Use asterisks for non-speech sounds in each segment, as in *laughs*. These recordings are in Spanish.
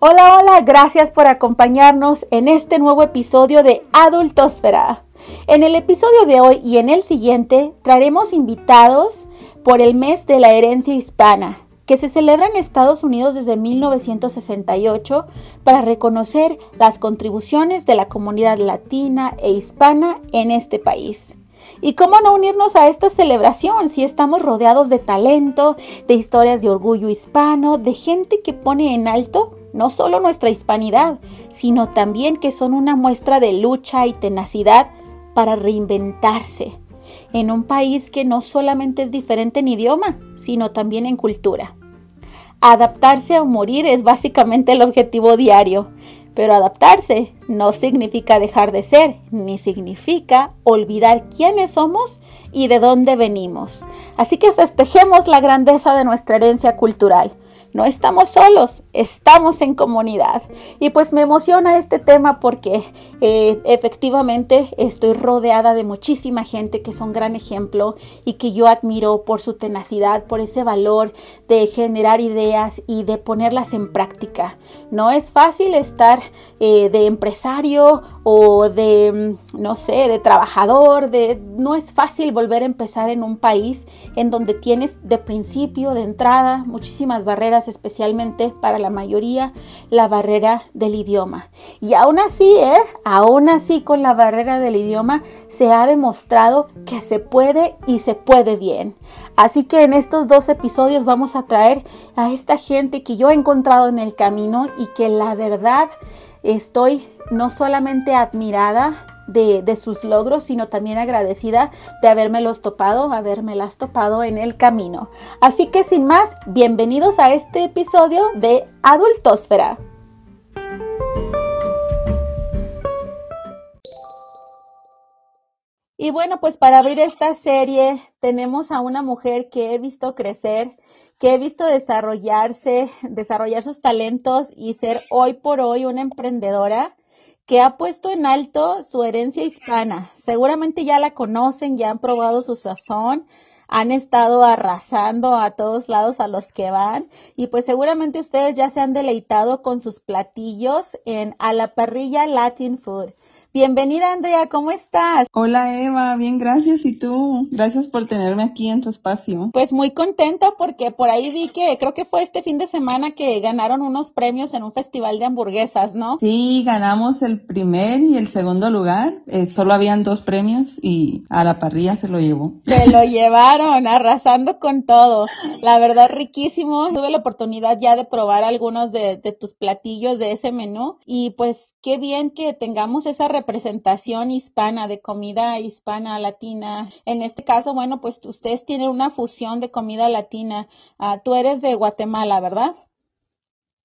Hola, hola, gracias por acompañarnos en este nuevo episodio de Adultosfera. En el episodio de hoy y en el siguiente traeremos invitados por el mes de la herencia hispana, que se celebra en Estados Unidos desde 1968 para reconocer las contribuciones de la comunidad latina e hispana en este país. ¿Y cómo no unirnos a esta celebración si estamos rodeados de talento, de historias de orgullo hispano, de gente que pone en alto no solo nuestra hispanidad, sino también que son una muestra de lucha y tenacidad para reinventarse en un país que no solamente es diferente en idioma, sino también en cultura. Adaptarse o morir es básicamente el objetivo diario, pero adaptarse no significa dejar de ser, ni significa olvidar quiénes somos y de dónde venimos. Así que festejemos la grandeza de nuestra herencia cultural no estamos solos, estamos en comunidad. Y pues me emociona este tema porque eh, efectivamente estoy rodeada de muchísima gente que son gran ejemplo y que yo admiro por su tenacidad, por ese valor de generar ideas y de ponerlas en práctica. No es fácil estar eh, de empresario o de, mm, no sé, de trabajador, no es fácil volver a empezar en un país en donde tienes de principio, de entrada, muchísimas barreras especialmente para la mayoría, la barrera del idioma. Y aún así, ¿eh? aún así con la barrera del idioma, se ha demostrado que se puede y se puede bien. Así que en estos dos episodios vamos a traer a esta gente que yo he encontrado en el camino y que la verdad estoy no solamente admirada, de, sus logros, sino también agradecida de habérmelos topado, habérmelas topado en el camino. Así que sin más, bienvenidos a este episodio de Adultosfera. Y bueno, pues para abrir esta serie tenemos a una mujer que he visto crecer, que he visto desarrollarse, desarrollar sus talentos y ser hoy por hoy una emprendedora que ha puesto en alto su herencia hispana. Seguramente ya la conocen, ya han probado su sazón, han estado arrasando a todos lados a los que van y pues seguramente ustedes ya se han deleitado con sus platillos en a la parrilla Latin Food. Bienvenida Andrea, ¿cómo estás? Hola Eva, bien, gracias. ¿Y tú? Gracias por tenerme aquí en tu espacio. Pues muy contenta porque por ahí vi que creo que fue este fin de semana que ganaron unos premios en un festival de hamburguesas, ¿no? Sí, ganamos el primer y el segundo lugar. Eh, solo habían dos premios y a la parrilla se lo llevó. Se lo llevaron, arrasando con todo. La verdad, riquísimo. Tuve la oportunidad ya de probar algunos de, de tus platillos de ese menú y pues qué bien que tengamos esa representación hispana, de comida hispana, latina. En este caso, bueno, pues ustedes tienen una fusión de comida latina. Ah, tú eres de Guatemala, ¿verdad?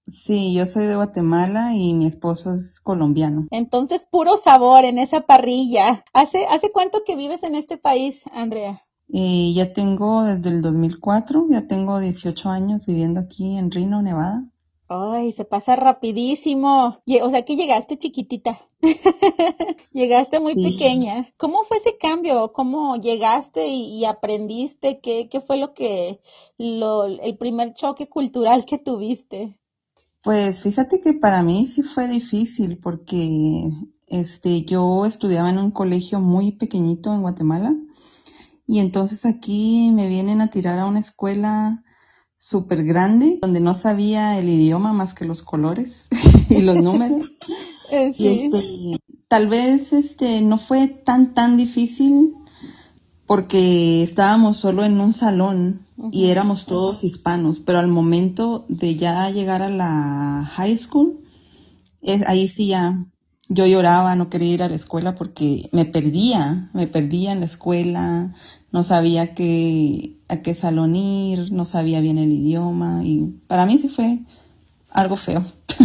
Sí, yo soy de Guatemala y mi esposo es colombiano. Entonces, puro sabor en esa parrilla. ¿Hace, hace cuánto que vives en este país, Andrea? Eh, ya tengo desde el 2004, ya tengo 18 años viviendo aquí en Reno, Nevada. Ay, se pasa rapidísimo. O sea que llegaste chiquitita. *laughs* llegaste muy pequeña. ¿Cómo fue ese cambio? ¿Cómo llegaste y, aprendiste? ¿Qué, ¿Qué, fue lo que, lo, el primer choque cultural que tuviste? Pues fíjate que para mí sí fue difícil porque este, yo estudiaba en un colegio muy pequeñito en Guatemala y entonces aquí me vienen a tirar a una escuela súper grande, donde no sabía el idioma más que los colores *laughs* y los números. *laughs* Eh, este, tal vez este no fue tan tan difícil porque estábamos solo en un salón y éramos todos hispanos, pero al momento de ya llegar a la high school, ahí sí ya yo lloraba, no quería ir a la escuela porque me perdía, me perdía en la escuela, no sabía qué, a qué salón ir, no sabía bien el idioma y para mí sí fue algo feo. *laughs*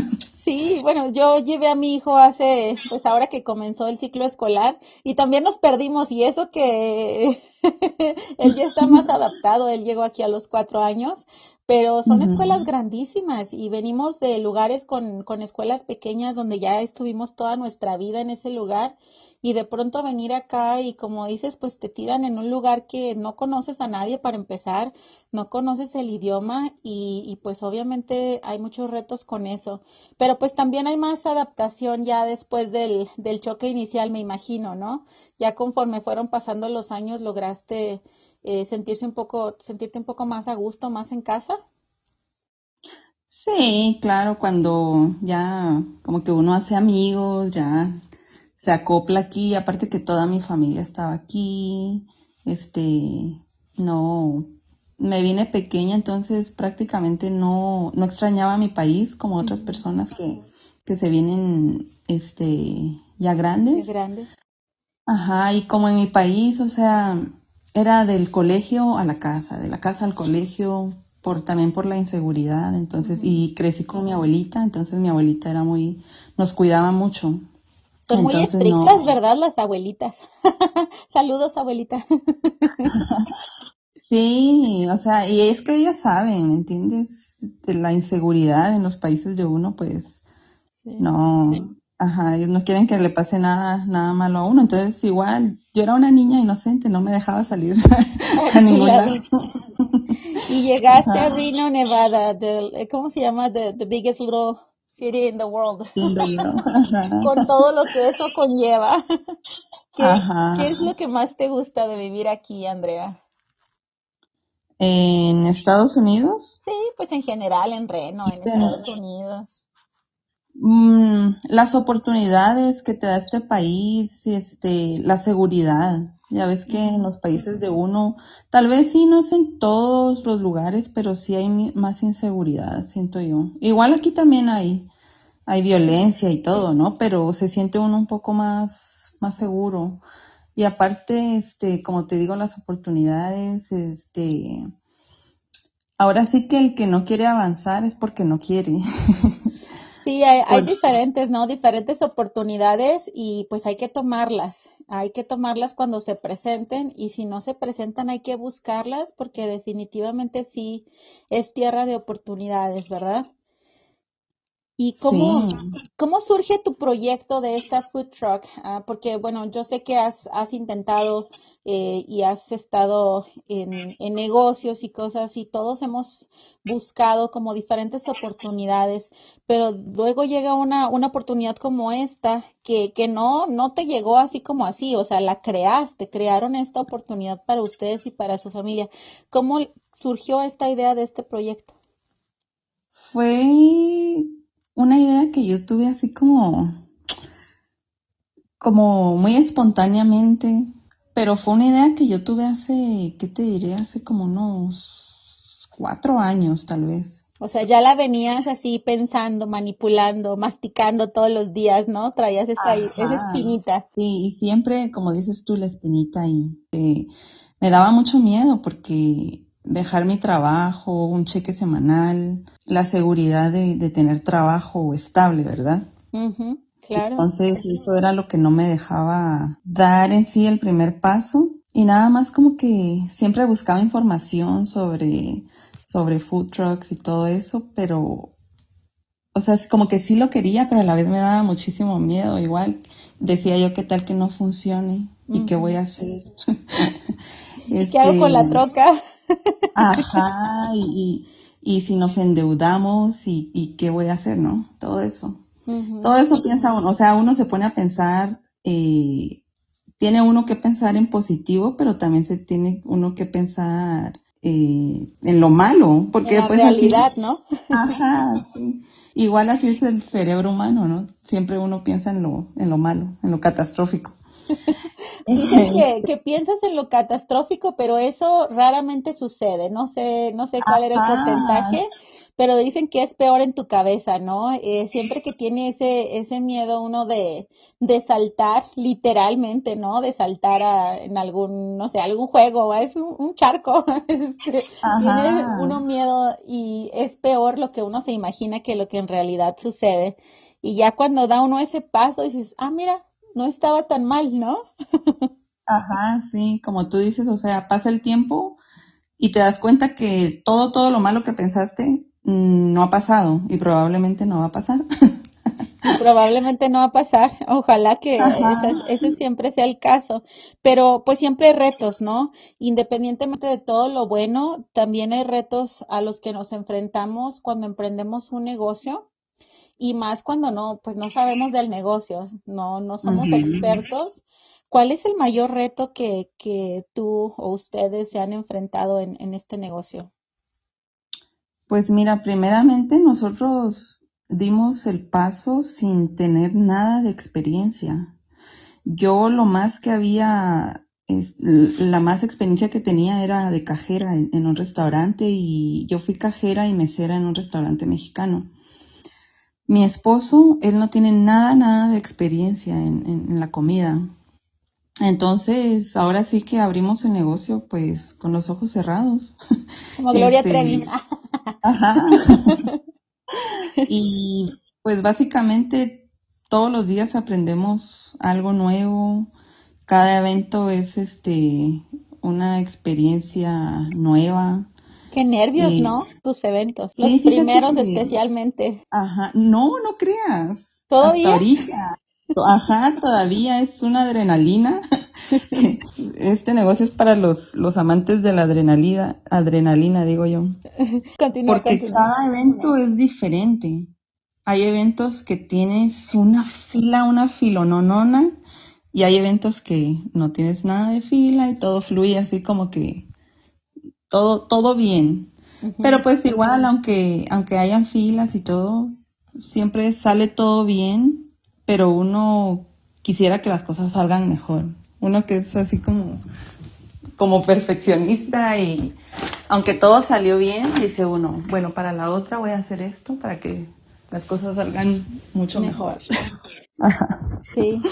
Sí, bueno, yo llevé a mi hijo hace, pues ahora que comenzó el ciclo escolar y también nos perdimos y eso que *laughs* él ya está más adaptado, él llegó aquí a los cuatro años, pero son escuelas grandísimas y venimos de lugares con, con escuelas pequeñas donde ya estuvimos toda nuestra vida en ese lugar y de pronto venir acá y como dices, pues te tiran en un lugar que no conoces a nadie para empezar, no conoces el idioma y, y pues obviamente hay muchos retos con eso. Pero pues también hay más adaptación ya después del, del choque inicial, me imagino, ¿no? Ya conforme fueron pasando los años lograste eh, sentirse un poco, sentirte un poco más a gusto, más en casa. Sí, claro, cuando ya como que uno hace amigos, ya se acopla aquí, aparte que toda mi familia estaba aquí, este, no, me vine pequeña, entonces prácticamente no, no extrañaba mi país como otras personas que, que se vienen, este, ya grandes. grandes. Ajá, y como en mi país, o sea, era del colegio a la casa, de la casa al colegio, por también por la inseguridad, entonces, y crecí con mi abuelita, entonces mi abuelita era muy, nos cuidaba mucho. Son muy estrictas, ¿verdad? Las abuelitas. *laughs* Saludos, abuelita. *laughs* sí, o sea, y es que ellas saben, ¿me entiendes? De la inseguridad en los países de uno, pues, no, ajá, ellos no quieren que le pase nada, nada malo a uno, entonces igual, yo era una niña inocente, no me dejaba salir *laughs* a *laughs* ningún lado. *laughs* y llegaste a Reno, Nevada, ¿cómo se llama? The, the biggest little city in the world. Con todo lo que eso conlleva. ¿Qué, es lo que más te gusta de vivir aquí, Andrea? ¿En Estados Unidos? Sí, pues en general, en Reno, en Estados Unidos. Mm, las oportunidades que te da este país, este, la seguridad. Ya ves que en los países de uno, tal vez sí, no es en todos los lugares, pero sí hay más inseguridad, siento yo. Igual aquí también hay, hay violencia y todo, ¿no? Pero se siente uno un poco más, más seguro. Y aparte, este, como te digo, las oportunidades, este, ahora sí que el que no quiere avanzar es porque no quiere. *laughs* Sí, hay, hay, diferentes, ¿no? Diferentes oportunidades y pues hay que tomarlas. Hay que tomarlas cuando se presenten y si no se presentan hay que buscarlas porque definitivamente sí es tierra de oportunidades, ¿verdad? ¿Y cómo, cómo surge tu proyecto de esta food truck? Ah, porque, bueno, yo sé que has, has intentado eh, y has estado en, en, negocios y cosas y todos hemos buscado como diferentes oportunidades, pero luego llega una, una oportunidad como esta que, que no, no te llegó así como así, o sea, la creaste, crearon esta oportunidad para ustedes y para su familia. ¿Cómo surgió esta idea de este proyecto? Fue una idea que yo tuve así como, como muy espontáneamente, pero fue una idea que yo tuve hace, ¿qué te diré? Hace como unos cuatro años tal vez. O sea, ya la venías así pensando, manipulando, masticando todos los días, ¿no? Traías esa, esa espinita. Sí, y siempre, como dices tú, la espinita ahí. Eh, me daba mucho miedo porque dejar mi trabajo, un cheque semanal, la seguridad de, tener trabajo estable, ¿verdad? claro. Entonces eso era lo que no me dejaba dar en sí el primer paso y nada más como que siempre buscaba información sobre, sobre food trucks y todo eso, pero o sea, es como que sí lo quería, pero a la vez me daba muchísimo miedo. Igual decía yo, ¿qué tal que no funcione? ¿Y qué voy a hacer? *laughs* ¿Y ¿Qué hago con la este, troca? Ajá, y, y, si nos endeudamos y, y, qué voy a hacer, ¿no? Todo eso. Todo eso piensa uno, o sea, uno se pone a pensar, eh, tiene uno que pensar en positivo, pero también se tiene uno que pensar eh, en lo malo, porque en la pues, realidad, ¿no? Ajá, igual así es el cerebro humano, ¿no? Siempre uno piensa en lo, en lo malo, en lo catastrófico. *laughs* Dicen que, que, piensas en lo catastrófico, pero eso raramente sucede. No sé, no sé cuál era el porcentaje, pero dicen que es peor en tu cabeza, ¿no? Eh, siempre que tiene ese, ese miedo uno de, de saltar, literalmente, ¿no? De saltar a, en algún, no sé, algún juego, es un, charco. *laughs* Este, tiene uno miedo y es peor lo que uno se imagina que lo que en realidad sucede. Y ya cuando da uno ese paso dices, ah, mira, no estaba tan mal, ¿no? Ajá, sí, como tú dices, o sea, pasa el tiempo y te das cuenta que todo, todo lo malo que pensaste mm, no ha pasado y probablemente no va a pasar. probablemente no va a pasar. Ojalá que ese, siempre sea el caso. Pero pues siempre hay retos, ¿no? Independientemente de todo lo bueno, también hay retos a los que nos enfrentamos cuando emprendemos un negocio y más cuando no, pues no sabemos del negocio, no, no somos expertos. ¿Cuál es el mayor reto que, que tú o ustedes se han enfrentado en, en este negocio? Pues mira, primeramente nosotros dimos el paso sin tener nada de experiencia. Yo lo más que había, la más experiencia que tenía era de cajera en, un restaurante y yo fui cajera y mesera en un restaurante mexicano. Mi esposo, él no tiene nada, nada de experiencia en, la comida. Entonces, ahora sí que abrimos el negocio pues con los ojos cerrados. Como Gloria este, Trevi. Ajá. *laughs* y pues básicamente todos los días aprendemos algo nuevo. Cada evento es este una experiencia nueva. Qué nervios, ¿no? Tus eventos, los primeros especialmente. Ajá, no, no creas. ¿Todavía? Ajá, todavía es una adrenalina. *laughs* Este negocio es para los, los amantes de la adrenalina, adrenalina, digo yo. *laughs* Porque cada evento es diferente. Hay eventos que tienes una fila, una filononona, y hay eventos que no tienes nada de fila y todo fluye así como que todo, todo bien. Pero pues igual, aunque, aunque hayan filas y todo, siempre sale todo bien, pero uno quisiera que las cosas salgan mejor. Uno que es así como, como perfeccionista y aunque todo salió bien, dice uno, bueno, para la otra voy a hacer esto para que las cosas salgan mucho mejor. Sí.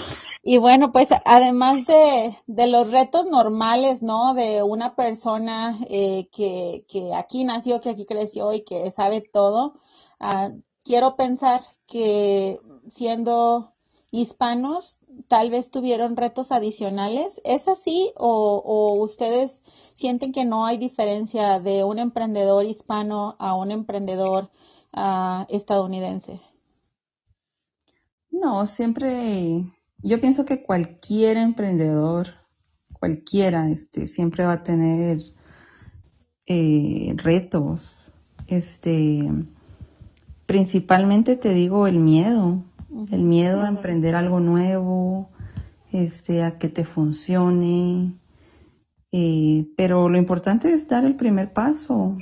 Y bueno, pues además de, de los retos normales, ¿no? De una persona eh, que, que aquí nació, que aquí creció y que sabe todo, ah, quiero pensar que siendo hispanos tal vez tuvieron retos adicionales. ¿Es así o, o, ustedes sienten que no hay diferencia de un emprendedor hispano a un emprendedor uh, estadounidense? No, siempre, yo pienso que cualquier emprendedor, cualquiera, este, siempre va a tener eh, retos. Este, principalmente te digo el miedo, el miedo a emprender algo nuevo, este, a que te funcione. Eh, pero lo importante es dar el primer paso.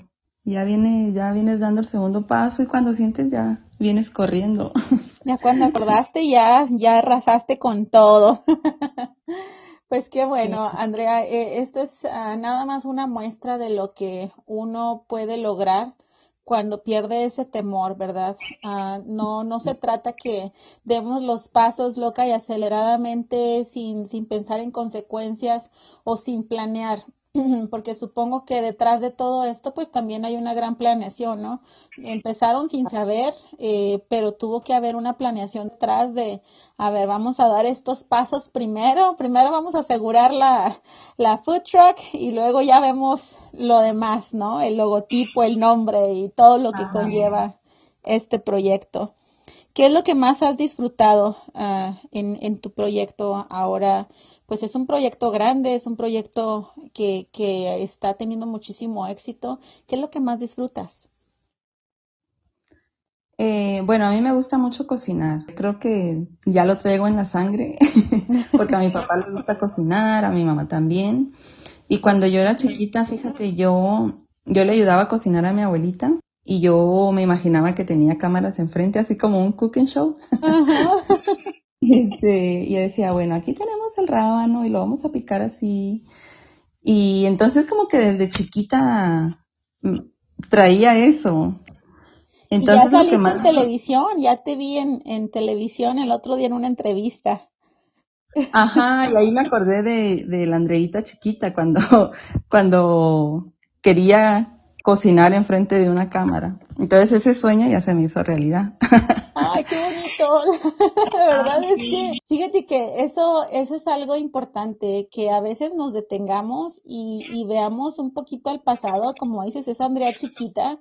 Ya viene, ya vienes dando el segundo paso y cuando sientes ya vienes corriendo. *laughs* Ya cuando acordaste ya, ya arrasaste con todo. *laughs* Pues qué bueno, Andrea, eh, esto es ah, nada más una muestra de lo que uno puede lograr cuando pierde ese temor, ¿verdad? Ah, no, no se trata que demos los pasos loca y aceleradamente sin, sin pensar en consecuencias o sin planear. *laughs* porque supongo que detrás de todo esto pues también hay una gran planeación, ¿no? Empezaron sin saber, eh, pero tuvo que haber una planeación detrás de, a ver, vamos a dar estos pasos primero, primero vamos a asegurar la, la food truck y luego ya vemos lo demás, ¿no? El logotipo, el nombre y todo lo que conlleva este proyecto. ¿Qué es lo que más has disfrutado uh, en, tu proyecto ahora? pues es un proyecto grande, es un proyecto que, que está teniendo muchísimo éxito. ¿Qué es lo que más disfrutas? Eh, bueno, a mí me gusta mucho cocinar. Creo que ya lo traigo en la sangre, *laughs* porque a mi papá le gusta cocinar, a mi mamá también. Y cuando yo era chiquita, fíjate, yo, yo le ayudaba a cocinar a mi abuelita y yo me imaginaba que tenía cámaras enfrente, así como un cooking show. *laughs* Este, y decía, bueno, aquí tenemos el rábano y lo vamos a picar así. Y entonces como que desde chiquita mm, traía eso. Entonces, ya saliste en televisión, ya te vi en, en televisión el otro día en una entrevista. Ajá, y ahí me acordé de, de la Andreita chiquita cuando, *laughs* cuando quería cocinar enfrente de una cámara. Entonces ese sueño ya se me hizo realidad. *laughs* Ay, qué bonito. *laughs* La verdad es que, fíjate que eso, eso es algo importante, que a veces nos detengamos y, y veamos un poquito al pasado, como dices, es Andrea chiquita,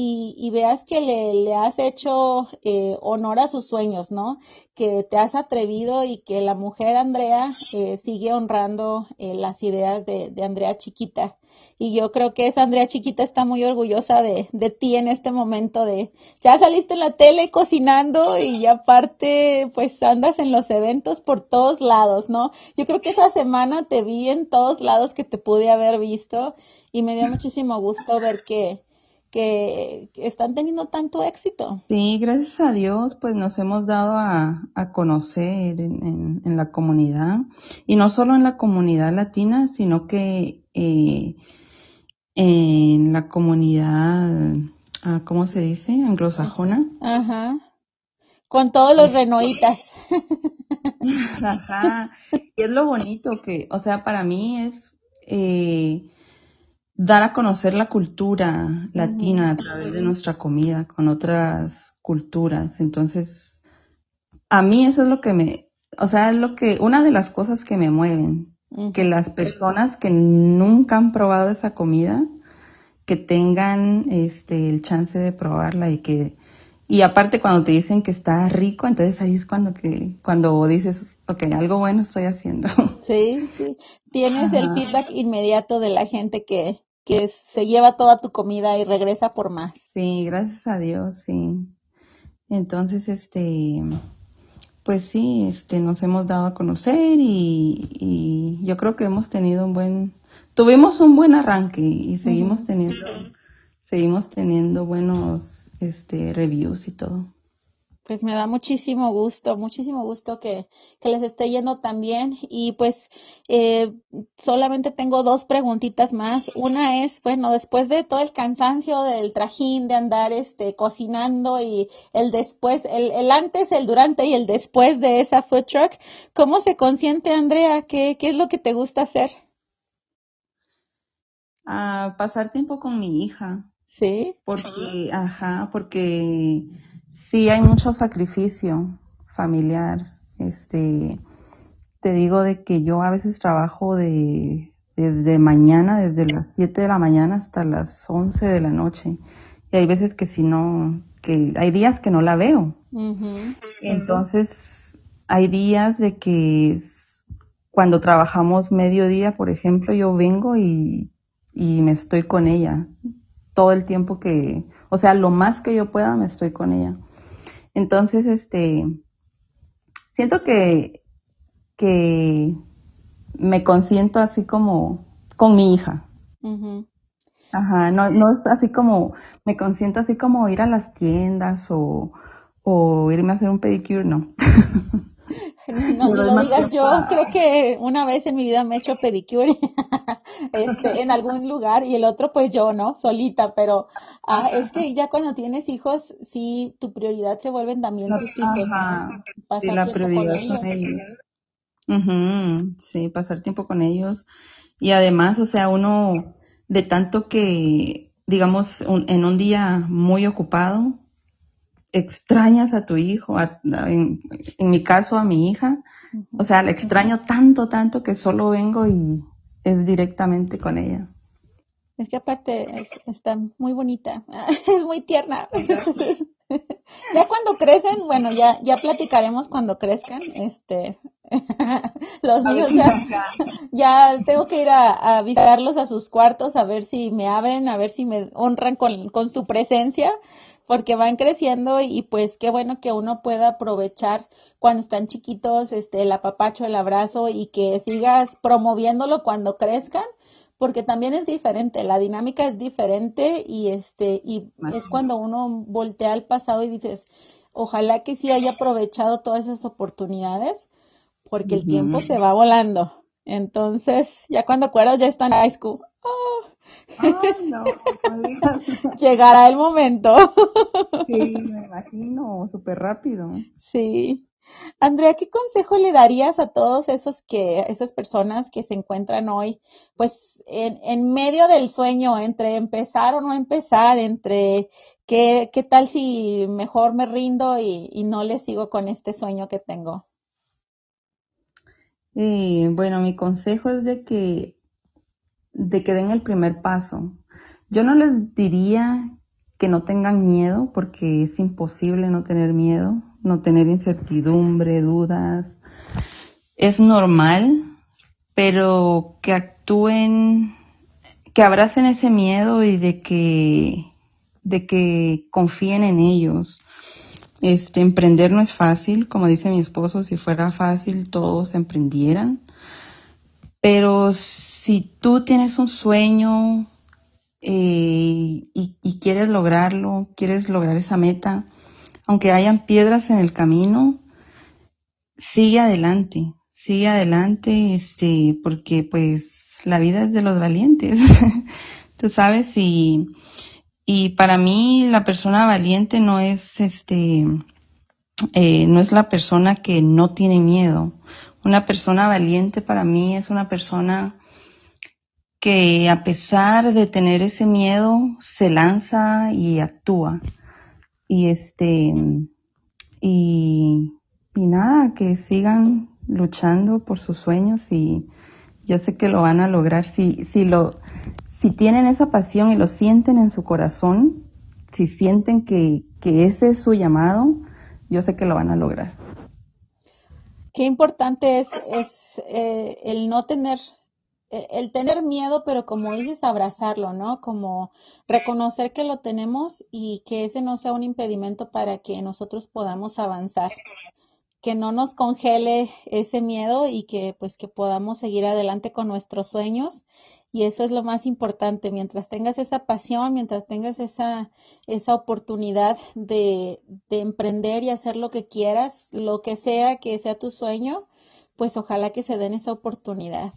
y, veas que le, has hecho eh, honor a sus sueños, ¿no? Que te has atrevido y que la mujer Andrea eh, sigue honrando eh, las ideas de, de, Andrea chiquita. Y yo creo que esa Andrea chiquita está muy orgullosa de, de ti en este momento de, ya saliste en la tele cocinando y aparte pues andas en los eventos por todos lados, ¿no? Yo creo que esa semana te vi en todos lados que te pude haber visto y me dio *laughs* muchísimo gusto ver que, que, están teniendo tanto éxito. Sí, gracias a Dios, pues nos hemos dado a, a conocer en, en, la comunidad y no solo en la comunidad latina, sino que eh, en la comunidad, ah, ¿cómo se dice? Anglosajona. Ajá. Con todos los renoitas. *laughs* Ajá. Y es lo bonito que, o sea, para mí es eh, dar a conocer la cultura latina a través de nuestra comida con otras culturas. Entonces, a mí eso es lo que me, o sea, es lo que, una de las cosas que me mueven, que las personas que nunca han probado esa comida, que tengan este el chance de probarla y que y aparte cuando te dicen que está rico, entonces ahí es cuando que cuando dices, ok, algo bueno estoy haciendo. *laughs* Sí, sí. Tienes el feedback inmediato de la gente que que se lleva toda tu comida y regresa por más. Sí, gracias a Dios, sí. Entonces, este, pues sí, este, nos hemos dado a conocer y, y yo creo que hemos tenido un buen, tuvimos un buen arranque y seguimos teniendo, seguimos teniendo buenos, este, reviews y todo pues me da muchísimo gusto, muchísimo gusto que, que les esté yendo tan bien. Y pues eh, solamente tengo dos preguntitas más. Una es, bueno, después de todo el cansancio del trajín, de andar este, cocinando y el después, el, el antes, el durante y el después de esa food truck, ¿cómo se consiente, Andrea? ¿Qué, qué es lo que te gusta hacer? Ah, pasar tiempo con mi hija. Sí. Porque, ajá, porque sí hay mucho sacrificio familiar. Este, te digo de que yo a veces trabajo de desde mañana, desde las 7 de la mañana hasta las 11 de la noche. Y hay veces que si no, que hay días que no la veo. Entonces, hay días de que cuando trabajamos mediodía, por ejemplo, yo vengo y, y me estoy con ella todo el tiempo que, o sea, lo más que yo pueda me estoy con ella. Entonces, este, siento que, que me consiento así como con mi hija. Ajá, no, no es así como, me consiento así como ir a las tiendas o, o irme a hacer un pedicure, no. *laughs* *laughs* No, lo digas, yo creo que una vez en mi vida me he hecho pedicure *laughs* este, en algún lugar y el otro pues yo, ¿no? Solita, pero ah, es que ya cuando tienes hijos, sí, tu prioridad se vuelven también tus hijos, Pasar la tiempo con ellos. Sí, pasar tiempo con ellos. Y además, o sea, uno de tanto que, digamos, en un día muy ocupado, extrañas a tu hijo, en, mi caso a mi hija, o sea, la extraño tanto, tanto que solo vengo y es directamente con ella. Es que aparte está muy bonita, *laughs* es muy tierna. *laughs* ya cuando crecen, bueno, ya ya platicaremos cuando crezcan, este, *laughs* los míos ya, ya tengo que ir a, a, visitarlos a sus cuartos a ver si me abren, a ver si me honran con, con su presencia, porque van creciendo y pues qué bueno que uno pueda aprovechar cuando están chiquitos este el apapacho, el abrazo y que sigas promoviéndolo cuando crezcan, porque también es diferente, la dinámica es diferente y este y es cuando uno voltea al pasado y dices, ojalá que sí haya aprovechado todas esas oportunidades, porque el tiempo se va volando. Entonces, ya cuando acuerdas ya están en high school. Llegará el momento. sí, me imagino, súper rápido. Sí. Andrea, ¿qué consejo le darías a todos esos que, esas personas que se encuentran hoy, pues, en, en medio del sueño, entre empezar o no empezar, entre qué, qué tal si mejor me rindo y, y no le sigo con este sueño que tengo? Eh, bueno, mi consejo es de que de que den el primer paso. Yo no les diría que no tengan miedo, porque es imposible no tener miedo, no tener incertidumbre, dudas. Es normal, pero que actúen, que abracen ese miedo y de que, de que confíen en ellos. Este, emprender no es fácil, como dice mi esposo, si fuera fácil todos emprendieran. Pero si tú tienes un sueño eh, y, quieres lograrlo, quieres lograr esa meta, aunque hayan piedras en el camino, sigue adelante, sigue adelante, este, porque pues la vida es de los valientes, *laughs* tú sabes, y, y para mí la persona valiente no es este, eh, no es la persona que no tiene miedo, una persona valiente para mí es una persona que a pesar de tener ese miedo se lanza y actúa. Y este y, y nada, que sigan luchando por sus sueños y yo sé que lo van a lograr si si lo si tienen esa pasión y lo sienten en su corazón, si sienten que, que ese es su llamado, yo sé que lo van a lograr qué importante es, es eh, el no tener, eh, el tener miedo, pero como dices, abrazarlo, ¿no? Como reconocer que lo tenemos y que ese no sea un impedimento para que nosotros podamos avanzar que no nos congele ese miedo y que pues que podamos seguir adelante con nuestros sueños y eso es lo más importante. Mientras tengas esa pasión, mientras tengas esa, esa oportunidad de, de emprender y hacer lo que quieras, lo que sea que sea tu sueño, pues ojalá que se den esa oportunidad.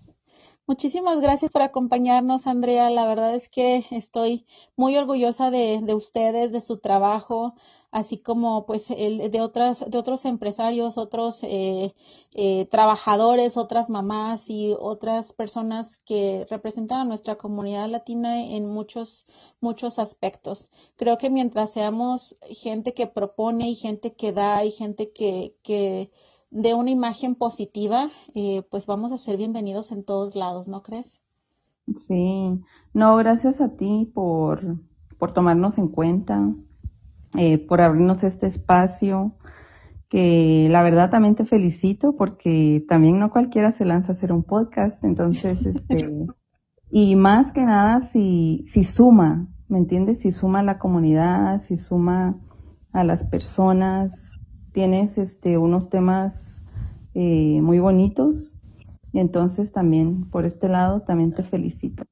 Muchísimas gracias por acompañarnos, Andrea. La verdad es que estoy muy orgullosa de, de ustedes, de su trabajo, así como pues el, de otras, de otros empresarios, otros eh, eh, trabajadores, otras mamás y otras personas que representan a nuestra comunidad latina en muchos, muchos aspectos. Creo que mientras seamos gente que propone y gente que da y gente que, que de una imagen positiva, eh, pues vamos a ser bienvenidos en todos lados, ¿no crees? Sí, no, gracias a ti por, por tomarnos en cuenta, eh, por abrirnos este espacio, que la verdad también te felicito porque también no cualquiera se lanza a hacer un podcast, entonces, *laughs* este, y más que nada si, si suma, ¿me entiendes? Si suma a la comunidad, si suma a las personas, tienes este, unos temas eh, muy bonitos. Entonces también por este lado también te felicito.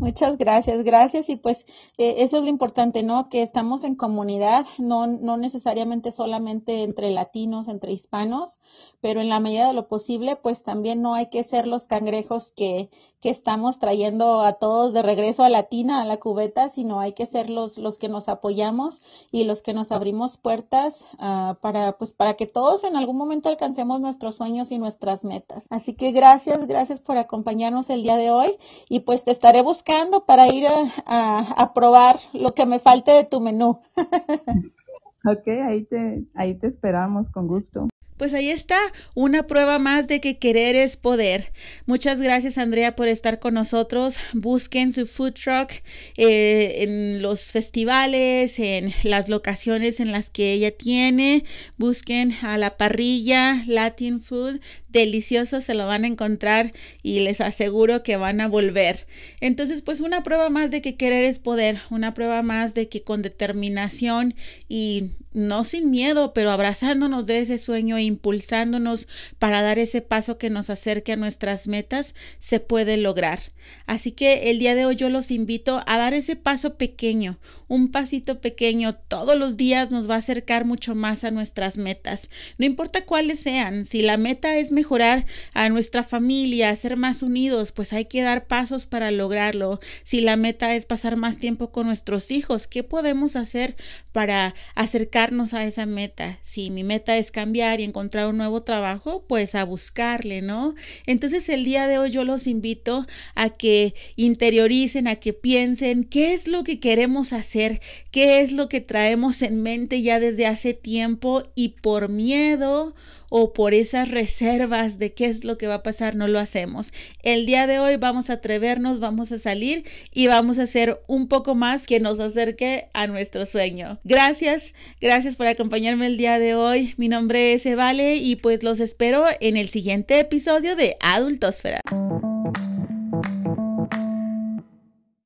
Muchas gracias, gracias. Y pues eh, eso es lo importante, ¿no? Que estamos en comunidad, no, no necesariamente solamente entre latinos, entre hispanos, pero en la medida de lo posible, pues también no hay que ser los cangrejos que, que estamos trayendo a todos de regreso a Latina, a la cubeta, sino hay que ser los, los que nos apoyamos y los que nos abrimos puertas uh, para, pues, para que todos en algún momento alcancemos nuestros sueños y nuestras metas. Así que gracias, gracias por acompañarnos el día de hoy y pues te estaré buscando para ir a, probar lo que me falte de tu menú. *laughs* ok, ahí te, ahí te esperamos con gusto. Pues ahí está, una prueba más de que querer es poder. Muchas gracias Andrea por estar con nosotros. Busquen su food truck eh, en los festivales, en las locaciones en las que ella tiene. Busquen a la parrilla Latin Food. Delicioso se lo van a encontrar y les aseguro que van a volver. Entonces pues una prueba más de que querer es poder. Una prueba más de que con determinación y no sin miedo, pero abrazándonos de ese sueño e impulsándonos para dar ese paso que nos acerque a nuestras metas, se puede lograr. Así que el día de hoy yo los invito a dar ese paso pequeño, un pasito pequeño todos los días nos va a acercar mucho más a nuestras metas. No importa cuáles sean, si la meta es mejorar a nuestra familia, ser más unidos, pues hay que dar pasos para lograrlo. Si la meta es pasar más tiempo con nuestros hijos, ¿qué podemos hacer para acercarnos a esa meta? Si mi meta es cambiar y encontrar un nuevo trabajo, pues a buscarle, ¿no? Entonces el día de hoy yo los invito a que interioricen, a que piensen qué es lo que queremos hacer, qué es lo que traemos en mente ya desde hace tiempo y por miedo o por esas reservas de qué es lo que va a pasar, no lo hacemos. El día de hoy vamos a atrevernos, vamos a salir y vamos a hacer un poco más que nos acerque a nuestro sueño. Gracias, gracias por acompañarme el día de hoy. Mi nombre es Evale y pues los espero en el siguiente episodio de Adultosfera.